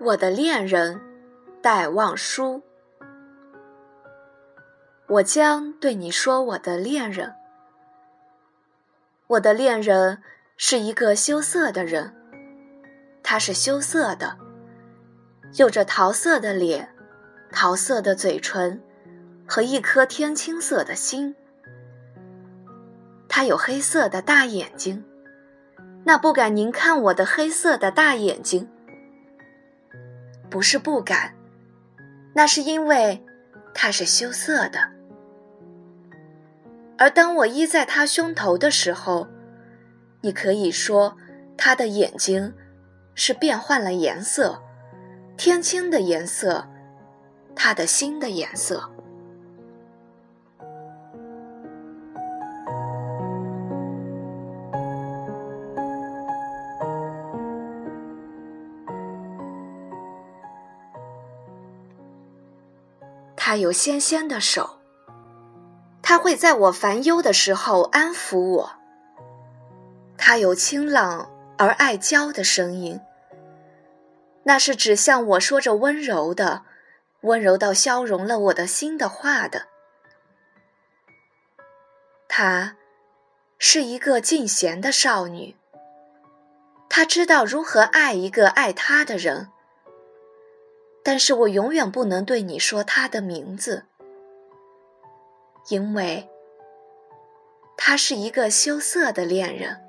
我的恋人，戴望舒。我将对你说，我的恋人，我的恋人是一个羞涩的人，他是羞涩的，有着桃色的脸，桃色的嘴唇，和一颗天青色的心。他有黑色的大眼睛，那不敢您看我的黑色的大眼睛。不是不敢，那是因为他是羞涩的。而当我依在他胸头的时候，你可以说他的眼睛是变换了颜色，天青的颜色，他的心的颜色。他有纤纤的手，他会在我烦忧的时候安抚我。他有清朗而爱娇的声音，那是指向我说着温柔的、温柔到消融了我的心的话的。她是一个尽贤的少女，她知道如何爱一个爱她的人。但是我永远不能对你说他的名字，因为他是一个羞涩的恋人。